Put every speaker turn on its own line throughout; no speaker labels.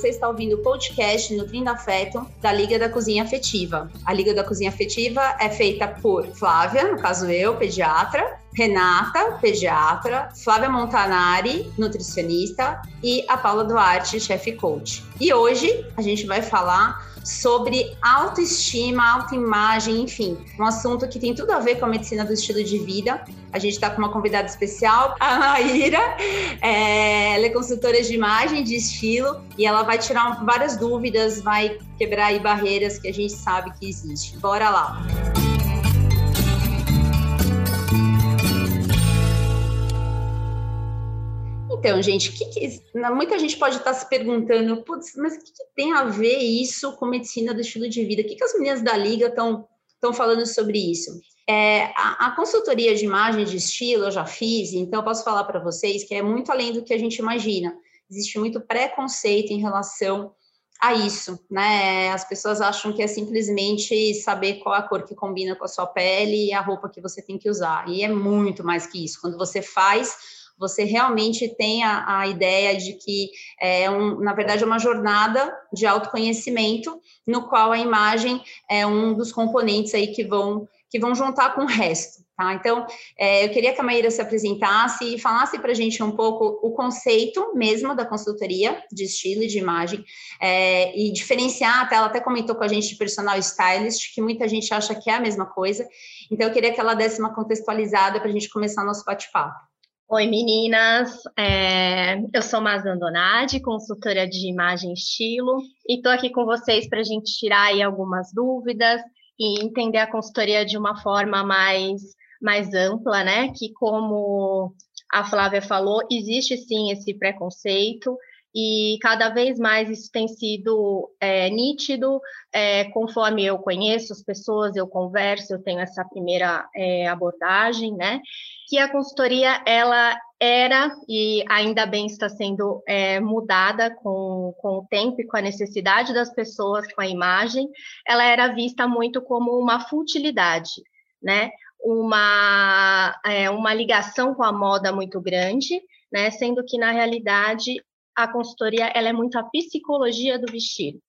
você está ouvindo o podcast Nutrindo Afeto da Liga da Cozinha Afetiva. A Liga da Cozinha Afetiva é feita por Flávia, no caso eu, pediatra, Renata, pediatra, Flávia Montanari, nutricionista, e a Paula Duarte, chefe coach. E hoje a gente vai falar sobre autoestima, autoimagem, enfim, um assunto que tem tudo a ver com a medicina do estilo de vida. A gente está com uma convidada especial, a Maíra. É, ela é consultora de imagem, de estilo, e ela vai tirar várias dúvidas, vai quebrar aí barreiras que a gente sabe que existe. Bora lá! Então, gente, que que, muita gente pode estar se perguntando, putz, mas o que, que, tem a ver isso com medicina do estilo de vida? O que, que as meninas da Liga estão falando sobre isso? É, a, a, consultoria de imagem de estilo eu já fiz, então eu posso falar para vocês que é muito além do que a gente imagina. Existe muito preconceito em relação a isso, né? As pessoas acham que é simplesmente saber qual a cor que combina com a sua pele e a roupa que você tem que usar. E é muito mais que isso. Quando você faz você realmente tem a, ideia de que é, um, na verdade, é uma jornada de autoconhecimento, no qual a imagem é um dos componentes aí que vão, que vão juntar com o resto. Tá? Então, é, eu queria que a Maíra se apresentasse e falasse para a gente um pouco o conceito mesmo da consultoria de estilo e de imagem, é, e diferenciar, até ela até comentou com a gente de personal stylist, que muita gente acha que é a mesma coisa. Então, eu queria que ela desse uma contextualizada para a gente começar nosso bate-papo.
Oi, meninas. É, eu sou Mazan Donadi, consultora de imagem e estilo, e estou aqui com vocês para a gente tirar aí algumas dúvidas e entender a consultoria de uma forma mais, mais ampla, né? Que, como a Flávia falou, existe sim esse preconceito, e cada vez mais isso tem sido é, nítido, é, conforme eu conheço as pessoas, eu converso, eu tenho essa primeira é, abordagem, né? Que a consultoria ela era e ainda bem está sendo é, mudada com, com o tempo e com a necessidade das pessoas com a imagem, ela era vista muito como uma futilidade, né? Uma, é, uma ligação com a moda muito grande, né? Sendo que na realidade a consultoria ela é muito a psicologia do vestido.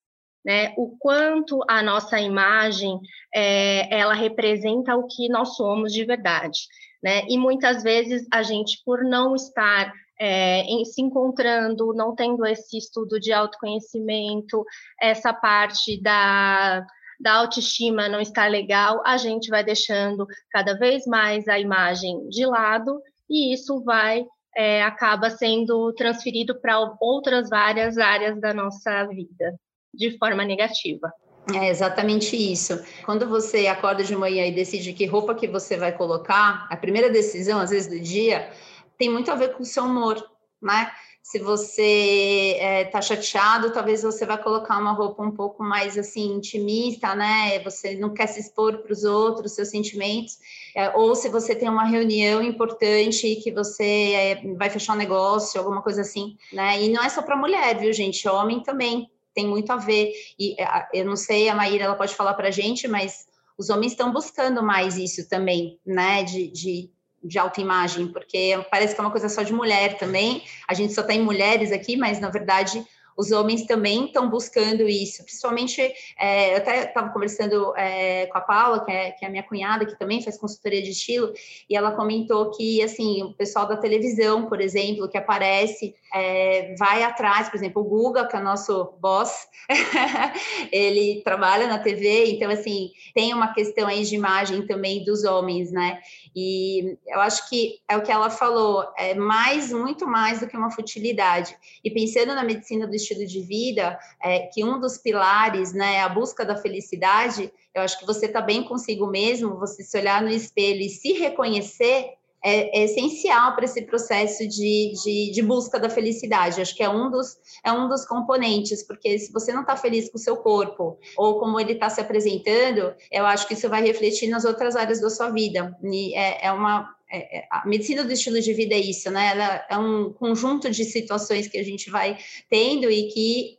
Né, o quanto a nossa imagem é, ela representa o que nós somos de verdade né? E muitas vezes a gente, por não estar é, em, se encontrando, não tendo esse estudo de autoconhecimento, essa parte da, da autoestima não está legal, a gente vai deixando cada vez mais a imagem de lado e isso vai é, acaba sendo transferido para outras várias áreas da nossa vida de forma negativa.
É exatamente isso. Quando você acorda de manhã e decide que roupa que você vai colocar, a primeira decisão, às vezes, do dia, tem muito a ver com o seu humor, né? Se você está é, chateado, talvez você vai colocar uma roupa um pouco mais assim intimista, né? Você não quer se expor para os outros, seus sentimentos. É, ou se você tem uma reunião importante que você é, vai fechar um negócio, alguma coisa assim, né? E não é só para mulher, viu, gente? Homem também tem muito a ver. E é, eu não sei, a Maíra ela pode falar para a gente, mas os homens estão buscando mais isso também, né? De, de, de autoimagem, porque parece que é uma coisa só de mulher também. A gente só tem mulheres aqui, mas na verdade os homens também estão buscando isso, principalmente, é, eu até estava conversando é, com a Paula, que é, que é minha cunhada, que também faz consultoria de estilo, e ela comentou que, assim, o pessoal da televisão, por exemplo, que aparece, é, vai atrás, por exemplo, o Guga, que é nosso boss, ele trabalha na TV, então, assim, tem uma questão aí de imagem também dos homens, né? E eu acho que é o que ela falou, é mais, muito mais do que uma futilidade. E pensando na medicina do estilo de vida, é, que um dos pilares né, é a busca da felicidade, eu acho que você está bem consigo mesmo, você se olhar no espelho e se reconhecer é, é essencial para esse processo de, de, de, busca da felicidade. Acho que é um dos, é um dos componentes, porque se você não está feliz com o seu corpo ou como ele está se apresentando, eu acho que isso vai refletir nas outras áreas da sua vida. E é, é uma é, é, a medicina do estilo de vida é isso, né? Ela é um conjunto de situações que a gente vai tendo e que,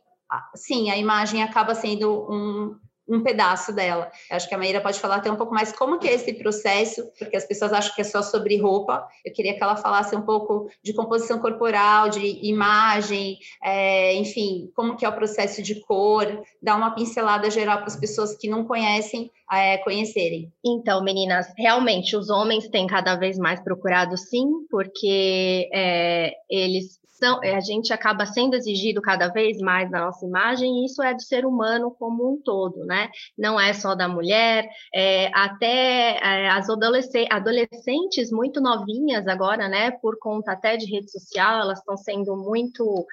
sim, a imagem acaba sendo um, um pedaço dela. Acho que a Maíra pode falar até um pouco mais como que é esse processo, porque as pessoas acham que é só sobre roupa. Eu queria que ela falasse um pouco de composição corporal, de imagem, é, enfim, como que é o processo de cor, dar uma pincelada geral para as pessoas que não conhecem é, conhecerem.
Então, meninas, realmente os homens têm cada vez mais procurado sim, porque é, eles são, a gente acaba sendo exigido cada vez mais na nossa imagem, e isso é do ser humano como um todo, né? Não é só da mulher, é, até é, as adolescentes, adolescentes muito novinhas agora, né? Por conta até de rede social, elas estão sendo muito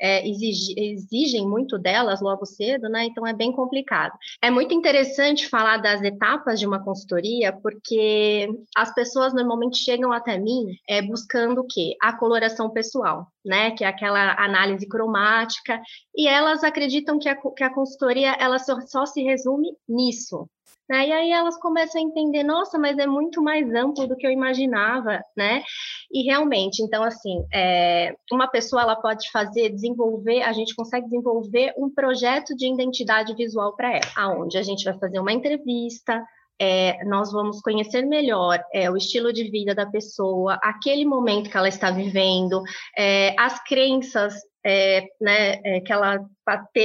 é, exige, exigem muito delas logo cedo, né? Então é bem complicado. É muito interessante falar das etapas de uma consultoria, porque as pessoas normalmente chegam até mim é, buscando o quê? A coloração pessoal, né? Que é aquela análise cromática, e elas acreditam que a, que a consultoria ela só, só se resume nisso, né? E aí elas começam a entender, nossa, mas é muito mais amplo do que eu imaginava, né? E realmente, então, assim, é, uma pessoa ela pode fazer, desenvolver, a gente consegue desenvolver um projeto de identidade visual para ela, aonde a gente vai fazer uma entrevista, é, nós vamos conhecer melhor é, o estilo de vida da pessoa, aquele momento que ela está vivendo, é, as crenças é, né, é, que ela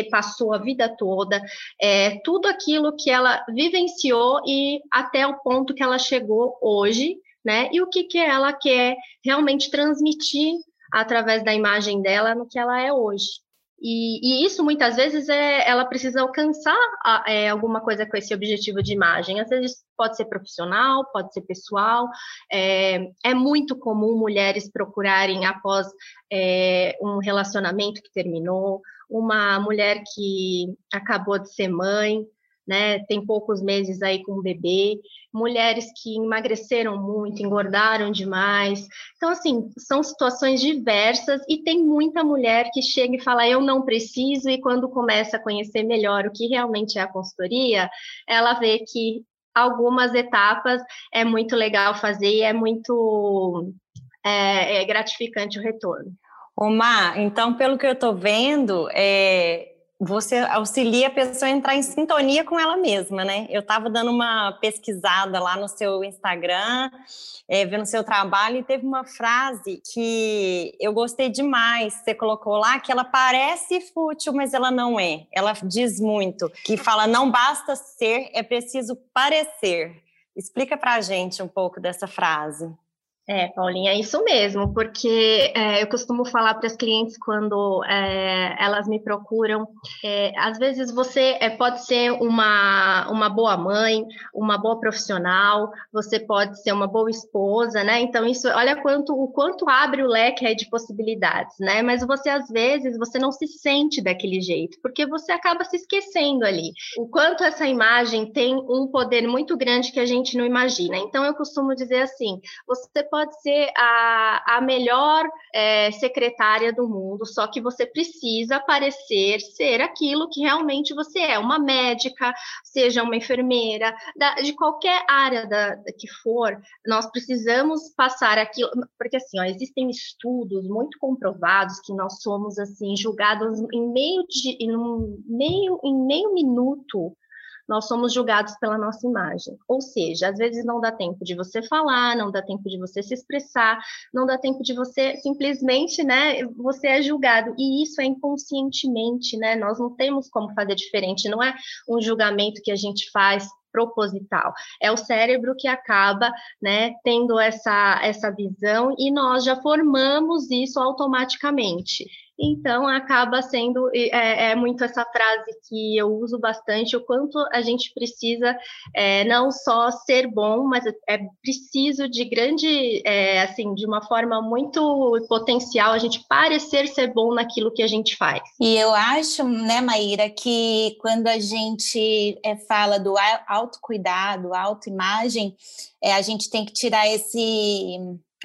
passou a vida toda, é, tudo aquilo que ela vivenciou e até o ponto que ela chegou hoje, né, e o que, que ela quer realmente transmitir através da imagem dela no que ela é hoje. E, e, isso muitas vezes é, ela precisa alcançar a, é, alguma coisa com esse objetivo de imagem. Às vezes pode ser profissional, pode ser pessoal. É, é muito comum mulheres procurarem após é, um relacionamento que terminou, uma mulher que acabou de ser mãe, né? Tem poucos meses aí com o bebê, mulheres que emagreceram muito, engordaram demais. Então, assim, são situações diversas e tem muita mulher que chega e fala: Eu não preciso, e quando começa a conhecer melhor o que realmente é a consultoria, ela vê que algumas etapas é muito legal fazer e é muito é, é gratificante o retorno.
Omar, então, pelo que eu estou vendo, é, você auxilia a pessoa a entrar em sintonia com ela mesma, né? Eu estava dando uma pesquisada lá no seu Instagram, é, vendo seu trabalho, e teve uma frase que eu gostei demais. Você colocou lá que ela parece fútil, mas ela não é. Ela diz muito, que fala: não basta ser, é preciso parecer. Explica para a gente um pouco dessa frase.
É, Paulinha, é isso mesmo, porque é, eu costumo falar para as clientes quando é, elas me procuram, é, às vezes você é, pode ser uma, uma boa mãe, uma boa profissional, você pode ser uma boa esposa, né? Então, isso, olha quanto, o quanto abre o leque aí de possibilidades, né? Mas você, às vezes, você não se sente daquele jeito, porque você acaba se esquecendo ali. O quanto essa imagem tem um poder muito grande que a gente não imagina. Então, eu costumo dizer assim, você pode ser a, a melhor é, secretária do mundo, só que você precisa parecer ser aquilo que realmente você é, uma médica, seja uma enfermeira, da, de qualquer área da, da, que for, nós precisamos passar aquilo, porque assim, ó, existem estudos muito comprovados que nós somos assim julgados em meio de em meio em meio minuto nós somos julgados pela nossa imagem. Ou seja, às vezes não dá tempo de você falar, não dá tempo de você se expressar, não dá tempo de você simplesmente, né, você é julgado. E isso é inconscientemente, né? Nós não temos como fazer diferente, não é um julgamento que a gente faz proposital. É o cérebro que acaba, né, tendo essa, essa visão e nós já formamos isso automaticamente. Então, acaba sendo é, é, muito essa frase que eu uso bastante, o quanto a gente precisa é, não só ser bom, mas é preciso de grande, é, assim, de uma forma muito potencial, a gente parecer ser bom naquilo que a gente faz.
E eu acho, né, Maíra, que quando a gente é, fala do autocuidado, autoimagem, é, a gente tem que tirar esse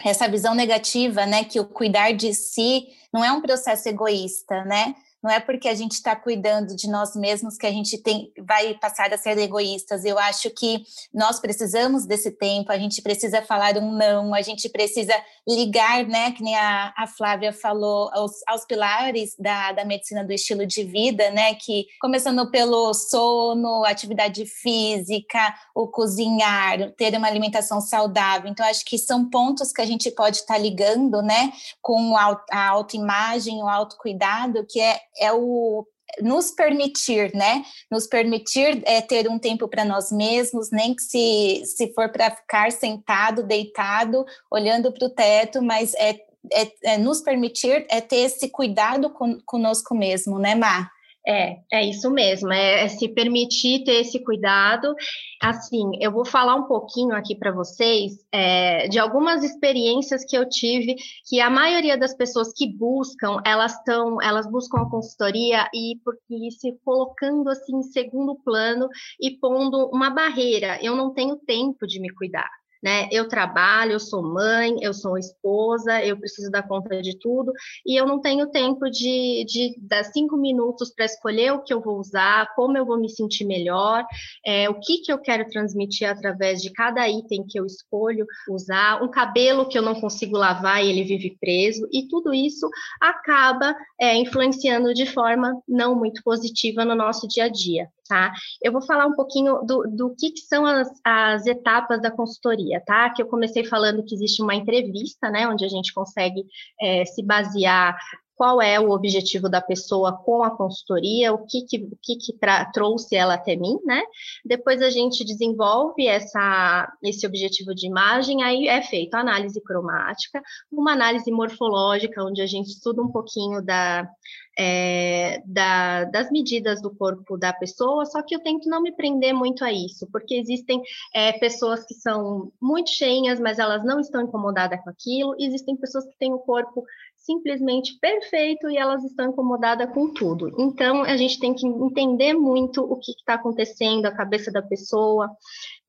essa visão negativa, né, que o cuidar de si não é um processo egoísta, né? Não é porque a gente está cuidando de nós mesmos que a gente tem, vai passar a ser egoístas. Eu acho que nós precisamos desse tempo, a gente precisa falar um não, a gente precisa ligar, né, que nem a, a Flávia falou, aos, aos pilares da, da medicina do estilo de vida, né, que começando pelo sono, atividade física, o cozinhar, ter uma alimentação saudável. Então, acho que são pontos que a gente pode estar tá ligando, né, com a autoimagem, o autocuidado, que é, é o nos permitir, né? Nos permitir é, ter um tempo para nós mesmos, nem que se, se for para ficar sentado, deitado, olhando para o teto, mas é, é, é, nos permitir é ter esse cuidado com, conosco mesmo, né, Mar?
É, é isso mesmo, é, é, se permitir ter esse cuidado. Assim, eu vou falar um pouquinho aqui para vocês é, de algumas experiências que eu tive, que a maioria das pessoas que buscam, elas estão, elas buscam a consultoria e porque se colocando assim em segundo plano e pondo uma barreira. Eu não tenho tempo de me cuidar né? Eu trabalho, eu sou mãe, eu sou esposa, eu preciso dar conta de tudo e eu não tenho tempo de, de dar cinco minutos para escolher o que eu vou usar, como eu vou me sentir melhor, é, o que, que eu quero transmitir através de cada item que eu escolho usar, um cabelo que eu não consigo lavar e ele vive preso, e tudo isso acaba é, influenciando de forma não muito positiva no nosso dia a dia tá? Eu vou falar um pouquinho do, do que, que são as, as, etapas da consultoria, tá? Que eu comecei falando que existe uma entrevista, né, onde a gente consegue é, se basear qual é o objetivo da pessoa com a consultoria, o que que, o que, que trouxe ela até mim, né? Depois a gente desenvolve essa, esse objetivo de imagem, aí é feita a análise cromática, uma análise morfológica, onde a gente estuda um pouquinho da, é, da, das medidas do corpo da pessoa, só que eu tento não me prender muito a isso, porque existem é, pessoas que são muito cheinhas, mas elas não estão incomodadas com aquilo, existem pessoas que têm o corpo simplesmente perfeito e elas estão incomodadas com tudo. Então, a gente tem que entender muito o que está acontecendo, a cabeça da pessoa,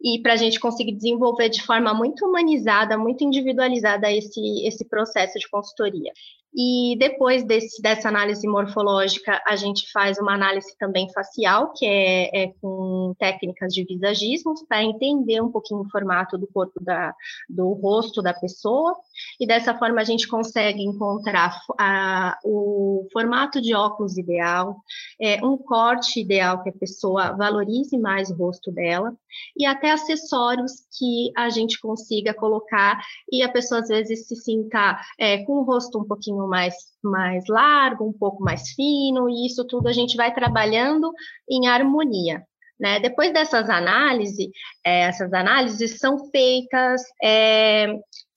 e para a gente conseguir desenvolver de forma muito humanizada, muito individualizada esse, esse processo de consultoria. E depois desse, dessa análise morfológica, a gente faz uma análise também facial, que é, é com técnicas de visagismo, para entender um pouquinho o formato do corpo da, do rosto da pessoa. E dessa forma a gente consegue encontrar a, o formato de óculos ideal, é, um corte ideal que a pessoa valorize mais o rosto dela, e até acessórios que a gente consiga colocar e a pessoa às vezes se sinta é, com o rosto um pouquinho mais, mais largo, um pouco mais fino, e isso tudo a gente vai trabalhando em harmonia. Né? Depois dessas análises, é, essas análises são feitas é,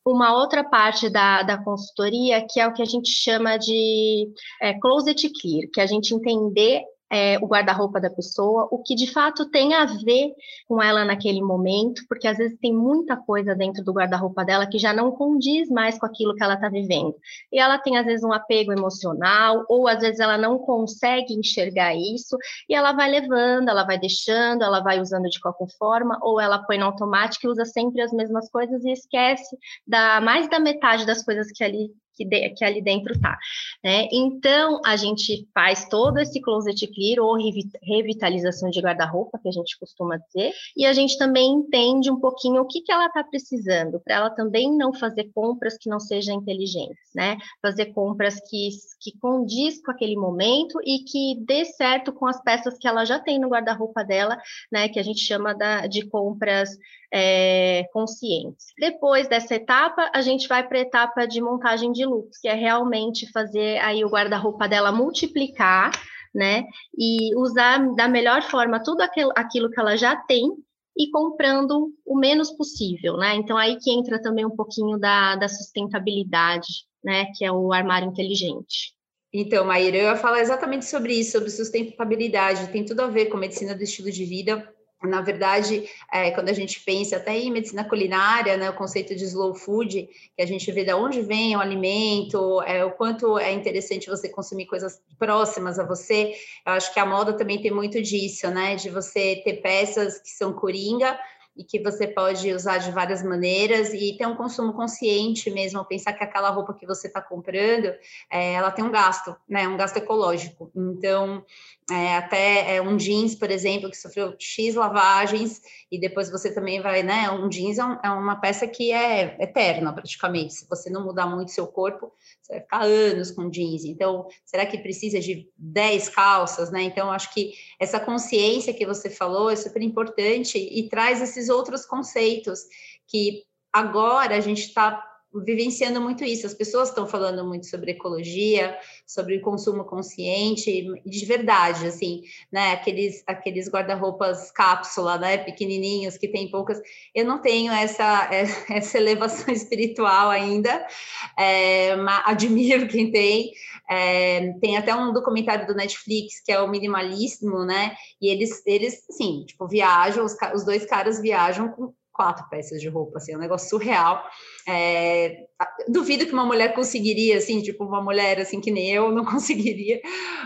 uma outra parte da, da consultoria, que é o que a gente chama de é, closet clear, que é a gente entender é, o guarda-roupa da pessoa, o que de fato tem a ver com ela naquele momento, porque às vezes tem muita coisa dentro do guarda-roupa dela que já não condiz mais com aquilo que ela está vivendo. E ela tem às vezes um apego emocional, ou às vezes ela não consegue enxergar isso, e ela vai levando, ela vai deixando, ela vai usando de qualquer forma, ou ela põe no automático e usa sempre as mesmas coisas e esquece da mais da metade das coisas que ali que, de, que ali dentro tá. Né? Então, a gente faz todo esse closet clear ou revitalização de guarda-roupa, que a gente costuma dizer, e a gente também entende um pouquinho o que, que ela está precisando, para ela também não fazer compras que não sejam inteligentes, né? Fazer compras que, que condiz com aquele momento e que dê certo com as peças que ela já tem no guarda-roupa dela, né? Que a gente chama da, de compras é, conscientes. Depois dessa etapa, a gente vai para a etapa de montagem de looks, que é realmente fazer aí o guarda-roupa dela multiplicar, né? E usar da melhor forma tudo aquilo, que ela já tem e comprando o menos possível, né? Então aí que entra também um pouquinho da, da sustentabilidade, né? Que é o armário inteligente.
Então, Maíra, eu ia falar exatamente sobre isso, sobre sustentabilidade, tem tudo a ver com medicina do estilo de vida, na verdade, é, quando a gente pensa até em medicina culinária, né, o conceito de slow food, que a gente vê de onde vem o alimento, é, o quanto é interessante você consumir coisas próximas a você, eu acho que a moda também tem muito disso, né, de você ter peças que são coringa, e que você pode usar de várias maneiras e ter um consumo consciente mesmo, pensar que aquela roupa que você está comprando, é, ela tem um gasto, né, um gasto ecológico. Então, é, até é, um jeans, por exemplo, que sofreu X lavagens, e depois você também vai, né? Um jeans é, um, é, uma peça que é eterna, praticamente. Se você não mudar muito seu corpo, você vai ficar anos com jeans. Então, será que precisa de 10 calças, né? Então, acho que essa consciência que você falou é super importante e traz esses outros conceitos que agora a gente está vivenciando muito isso. As pessoas estão falando muito sobre ecologia, sobre consumo consciente, de verdade, assim, né? Aqueles, aqueles guarda-roupas cápsula, né? Pequenininhos que tem poucas. Eu não tenho essa, essa elevação espiritual ainda, é, admiro quem tem. É, tem até um documentário do Netflix que é o minimalismo, né? E eles, eles assim, tipo, viajam, os, os dois caras viajam com quatro peças de roupa, assim, é um negócio surreal. É, duvido que uma mulher conseguiria, assim, tipo, uma mulher assim que nem eu não conseguiria,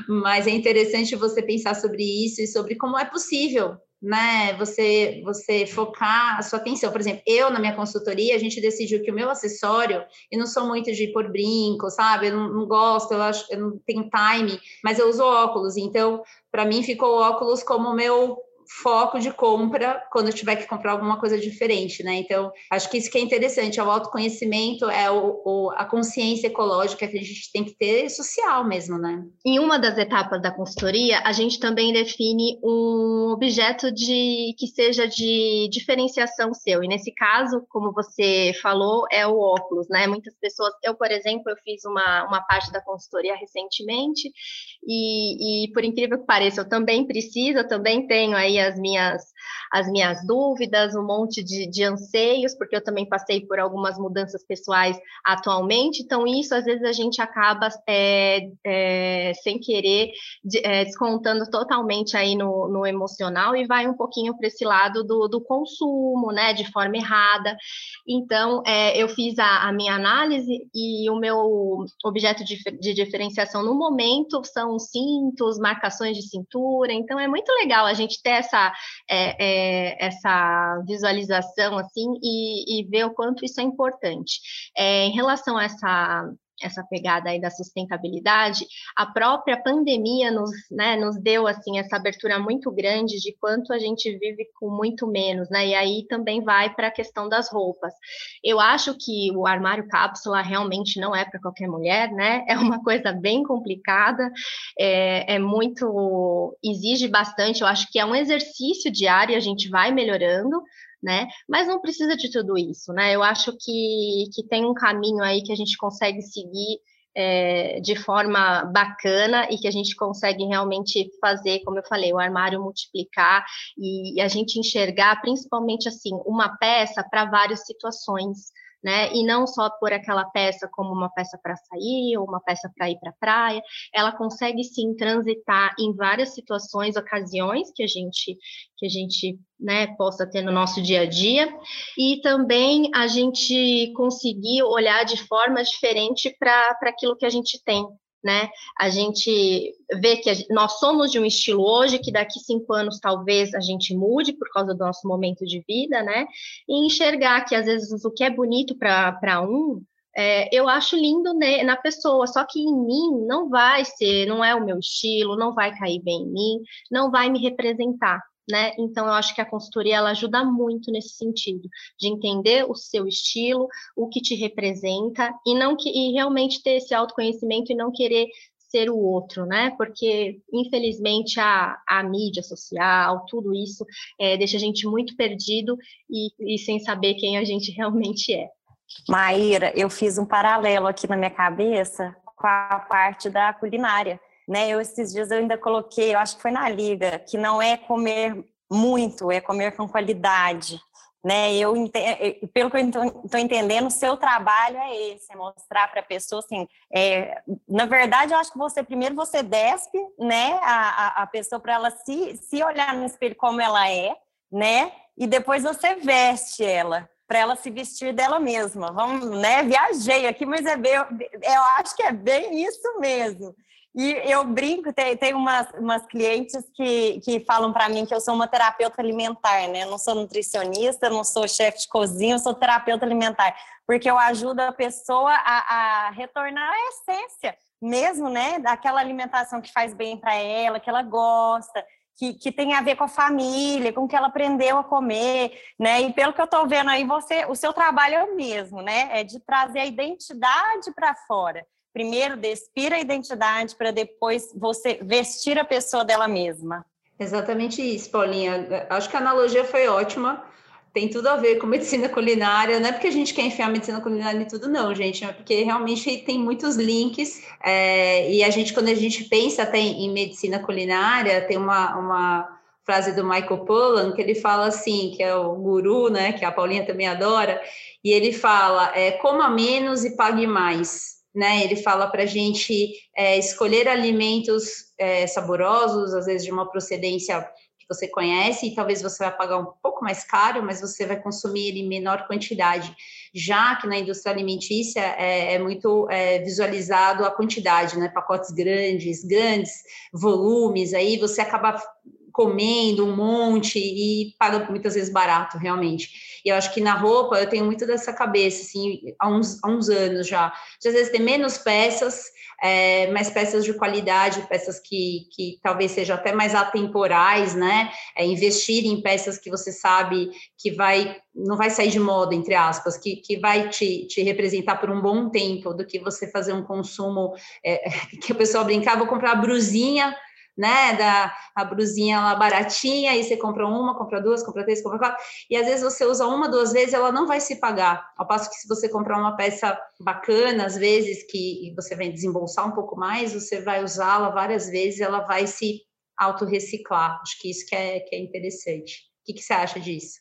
mas é interessante você pensar sobre isso e sobre como é possível, né, você, você focar a sua atenção. Por exemplo, eu na minha consultoria, a gente decidiu que o meu acessório, eu não sou muito de pôr brinco, sabe, eu não, não gosto, eu, acho, eu não tenho time, mas eu uso óculos, então, para mim ficou o óculos como meu foco de compra quando eu tiver que comprar alguma coisa diferente, né? Então, acho que isso que é interessante, é o autoconhecimento, é o, o, a consciência ecológica que a gente tem que ter social mesmo, né?
Em uma das etapas da consultoria, a gente também define um objeto de que seja de diferenciação seu. E nesse caso, como você falou, é o óculos, né? Muitas pessoas, eu, por exemplo, eu fiz uma, uma parte da consultoria recentemente, e, e por incrível que pareça, eu também preciso, eu também tenho aí as minhas, as minhas dúvidas, um monte de, de anseios, porque eu também passei por algumas mudanças pessoais atualmente, então isso às vezes a gente acaba é, é, sem querer de, é, descontando totalmente aí no, no, emocional e vai um pouquinho para esse lado do, do, consumo, né, de forma errada. Então, é, eu fiz a, a, minha análise e o meu objeto de, de diferenciação no momento são cintos, marcações de cintura, então é muito legal a gente ter essa, é, é, essa visualização assim e, e, ver o quanto isso é importante. É, em relação a essa essa pegada aí da sustentabilidade, a própria pandemia nos, né, nos deu assim essa abertura muito grande de quanto a gente vive com muito menos, né? E aí também vai para a questão das roupas. Eu acho que o armário cápsula realmente não é para qualquer mulher, né? É uma coisa bem complicada, é, é muito exige bastante. Eu acho que é um exercício diário, e a gente vai melhorando, né? Mas não precisa de tudo isso, né? Eu acho que, que tem um caminho aí que a gente consegue seguir é, de forma bacana e que a gente consegue realmente fazer, como eu falei, o armário multiplicar e, e a gente enxergar, principalmente assim, uma peça para várias situações né? E não só por aquela peça como uma peça para sair ou uma peça para ir para praia, ela consegue sim transitar em várias situações, ocasiões que a gente que a gente né, possa ter no nosso dia a dia, e também a gente conseguir olhar de forma diferente para aquilo que a gente tem, né? A gente vê que nós somos de um estilo hoje que daqui cinco anos talvez a gente mude por causa do nosso momento de vida, né? E enxergar que às vezes o que é bonito para um é, eu acho lindo né, na pessoa, só que em mim não vai ser, não é o meu estilo, não vai cair bem em mim, não vai me representar né? Então eu acho que a consultoria ela ajuda muito nesse sentido, de entender o seu estilo, o que te representa e não que e realmente ter esse autoconhecimento e não querer ser o outro, né? Porque infelizmente a, a mídia social, tudo isso é, deixa a gente muito perdido e, e sem saber quem a gente realmente é.
Maíra, eu fiz um paralelo aqui na minha cabeça com a parte da culinária né? Eu esses dias eu ainda coloquei, eu acho que foi na liga, que não é comer muito, é comer com qualidade. Né, eu pelo que eu estou entendendo, o seu trabalho é esse, é mostrar para a pessoa assim. É, na verdade, eu acho que você primeiro você despe, né, a, a pessoa para ela se, se olhar no espelho como ela é, né, e depois você veste ela para ela se vestir dela mesma. Vamos, né? Viajei aqui, mas é bem, eu acho que é bem isso mesmo. E eu brinco, tem, tem umas, umas clientes que, que falam para mim que eu sou uma terapeuta alimentar, né? Eu não sou nutricionista, não sou chefe de cozinha, eu sou terapeuta alimentar, porque eu ajudo a pessoa a, a retornar à essência, mesmo, né, daquela alimentação que faz bem para ela, que ela gosta, que, que tem a ver com a família, com o que ela aprendeu a comer, né? E pelo que eu estou vendo aí, você, o seu trabalho é o mesmo, né? É de trazer a identidade para fora. Primeiro, despir a identidade para depois você vestir a pessoa dela mesma.
Exatamente isso, Paulinha. Acho que a analogia foi ótima tem tudo a ver com medicina culinária, não é porque a gente quer enfiar medicina culinária em tudo, não, gente, é porque realmente tem muitos links, é, e a gente, quando a gente pensa até em, medicina culinária, tem uma, uma frase do Michael Pollan, que ele fala assim, que é o guru, né, que a Paulinha também adora, e ele fala, é, coma menos e pague mais, né, ele fala para a gente é, escolher alimentos é, saborosos, às vezes de uma procedência que você conhece e talvez você vai pagar um pouco mais caro, mas você vai consumir ele em menor quantidade, já que na indústria alimentícia é, é muito é, visualizado a quantidade, né? Pacotes grandes, grandes volumes, aí você acaba comendo um monte e paga muitas vezes barato, realmente. E eu acho que na roupa eu tenho muito dessa cabeça, assim, há uns, há uns anos já. De, às vezes ter menos peças, é, mais peças de qualidade, peças que, que talvez sejam até mais atemporais, né? É, investir em peças que você sabe que vai não vai sair de moda, entre aspas, que, que vai te, te representar por um bom tempo, do que você fazer um consumo é, que a pessoa brincar, vou comprar a brusinha né, da a brusinha lá baratinha, aí você compra uma, compra duas, compra três, compra quatro, e às vezes você usa uma, duas vezes, ela não vai se pagar, ao passo que se você comprar uma peça bacana, às vezes, que você vai desembolsar um pouco mais, você vai usá-la várias vezes, ela vai se autorreciclar, acho que isso que é, que é interessante. O que, que você acha disso?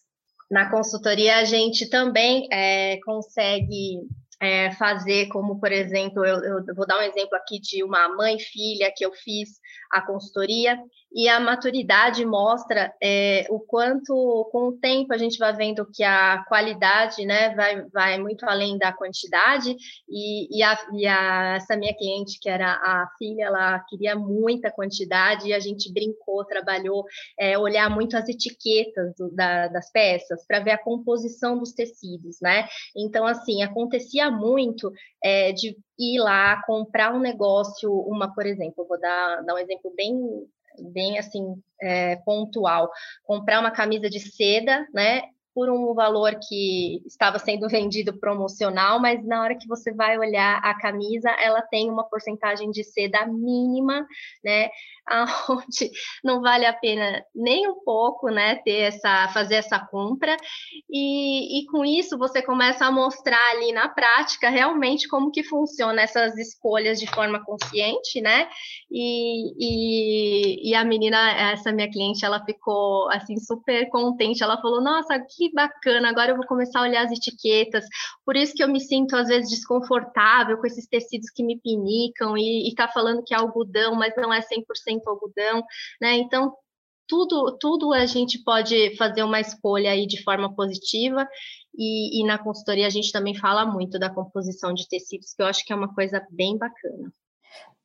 Na consultoria, a gente também é, consegue é, fazer, como por exemplo, eu, eu, vou dar um exemplo aqui de uma mãe filha que eu fiz a consultoria, e a maturidade mostra é, o quanto, com o tempo, a gente vai vendo que a qualidade né, vai, vai muito além da quantidade, e, e, a, e a, essa minha cliente, que era a filha, ela queria muita quantidade, e a gente brincou, trabalhou, é, olhar muito as etiquetas do, da, das peças, para ver a composição dos tecidos, né? Então, assim, acontecia muito é, de ir lá comprar um negócio, uma, por exemplo, vou dar, dar um exemplo bem bem assim é, pontual, comprar uma camisa de seda, né? Por um valor que estava sendo vendido promocional, mas na hora que você vai olhar a camisa, ela tem uma porcentagem de seda mínima, né? aonde não vale a pena nem um pouco, né, ter essa, fazer essa compra, e, e com isso você começa a mostrar ali na prática realmente como que funciona essas escolhas de forma consciente, né, e, e, e a menina, essa minha cliente, ela ficou, assim, super contente, ela falou, nossa, que bacana, agora eu vou começar a olhar as etiquetas, por isso que eu me sinto, às vezes, desconfortável com esses tecidos que me pinicam, e, e tá falando que é algodão, mas não é 100% 100% algodão, né? Então, tudo, tudo a gente pode fazer uma escolha aí de forma positiva e, e, na consultoria a gente também fala muito da composição de tecidos, que eu acho que é uma coisa bem bacana.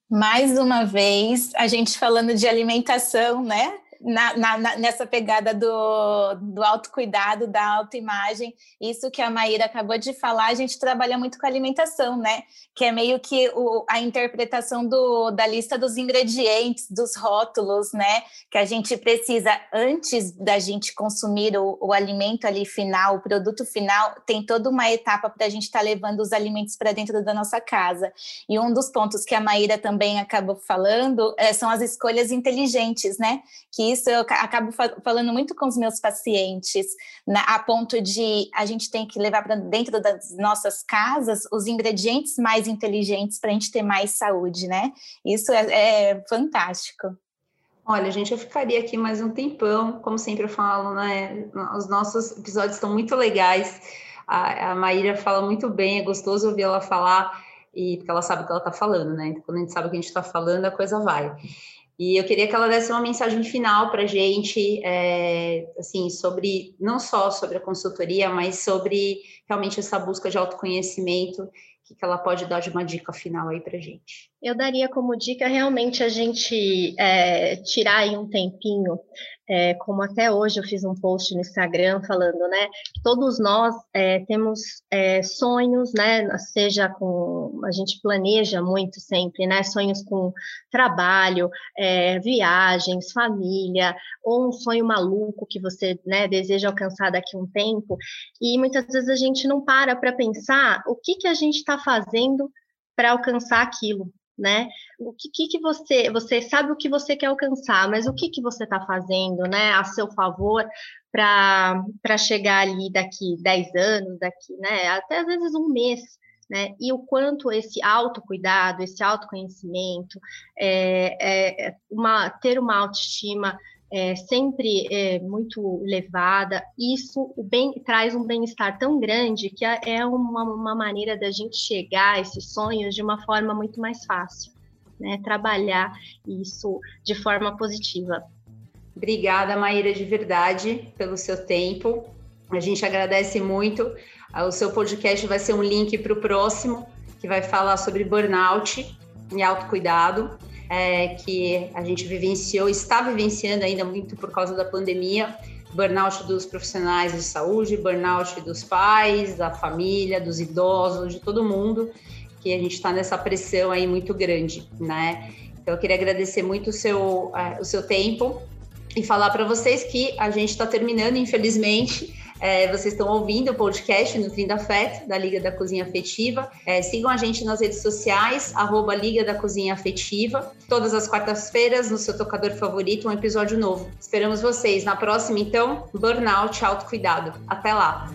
Mais uma vez, a gente falando de alimentação, né? Na, na, nessa pegada do, do autocuidado, da autoimagem. Isso que a Maíra acabou de falar, a gente trabalha muito com alimentação, né? Que é meio que o, a interpretação do, da lista dos ingredientes, dos rótulos, né? Que a gente precisa, antes da gente consumir o, o alimento ali final, o produto final, tem toda uma etapa para a gente estar tá levando os alimentos para dentro da nossa casa. E um dos pontos que a Maíra também acabou falando é, são as escolhas inteligentes, né? Que isso eu acabo falando muito com os meus pacientes, né, a ponto de a gente tem que levar para dentro das nossas casas os ingredientes mais inteligentes para a gente ter mais saúde, né? Isso é, é fantástico.
Olha, gente, eu ficaria aqui mais um tempão, como sempre eu falo, né? Os nossos episódios estão muito legais. A, a Maíra fala muito bem, é gostoso ouvir ela falar, e porque ela sabe o que ela está falando, né? Então, quando a gente sabe o que a gente está falando, a coisa vai. E eu queria que ela desse uma mensagem final para a gente, é, assim, sobre não só sobre a consultoria, mas sobre realmente essa busca de autoconhecimento, que, que ela pode dar de uma dica final aí para a gente.
Eu daria como dica realmente a gente é, tirar aí um tempinho é, como até hoje eu fiz um post no Instagram falando, né, que todos nós é, temos é, sonhos, né, seja com, a gente planeja muito sempre, né, sonhos com trabalho, é, viagens, família, ou um sonho maluco que você, né, deseja alcançar daqui a um tempo, e muitas vezes a gente não para para pensar o que que a gente está fazendo para alcançar aquilo, né? O que, que, que, você, você sabe o que você quer alcançar, mas o que, que você está fazendo, né, a seu favor para chegar ali daqui 10 anos, daqui, né, até às vezes um mês, né, e o quanto esse autocuidado, esse autoconhecimento, é, é uma, ter uma autoestima é, sempre é, muito elevada, isso bem, traz um bem-estar tão grande que é, é uma, uma maneira da gente chegar a esses sonhos de uma forma muito mais fácil, né? Trabalhar isso de forma positiva.
Obrigada, Maíra, de verdade, pelo seu tempo. A gente agradece muito. O seu podcast vai ser um link para o próximo, que vai falar sobre burnout e autocuidado é, que a gente vivenciou, está vivenciando ainda muito por causa da pandemia, burnout dos profissionais de saúde, burnout dos pais, da família, dos idosos, de todo mundo, que a gente está nessa pressão aí muito grande, né? Então, eu queria agradecer muito o seu, uh, o seu tempo e falar para vocês que a gente está terminando, infelizmente, é, vocês estão ouvindo o podcast Nutrindo Afeto, da Liga da Cozinha Afetiva. É, sigam a gente nas redes sociais, arroba Liga da Cozinha Afetiva. Todas as quartas-feiras, no seu tocador favorito, um episódio novo. Esperamos vocês na próxima, então, Burnout Autocuidado. Até lá!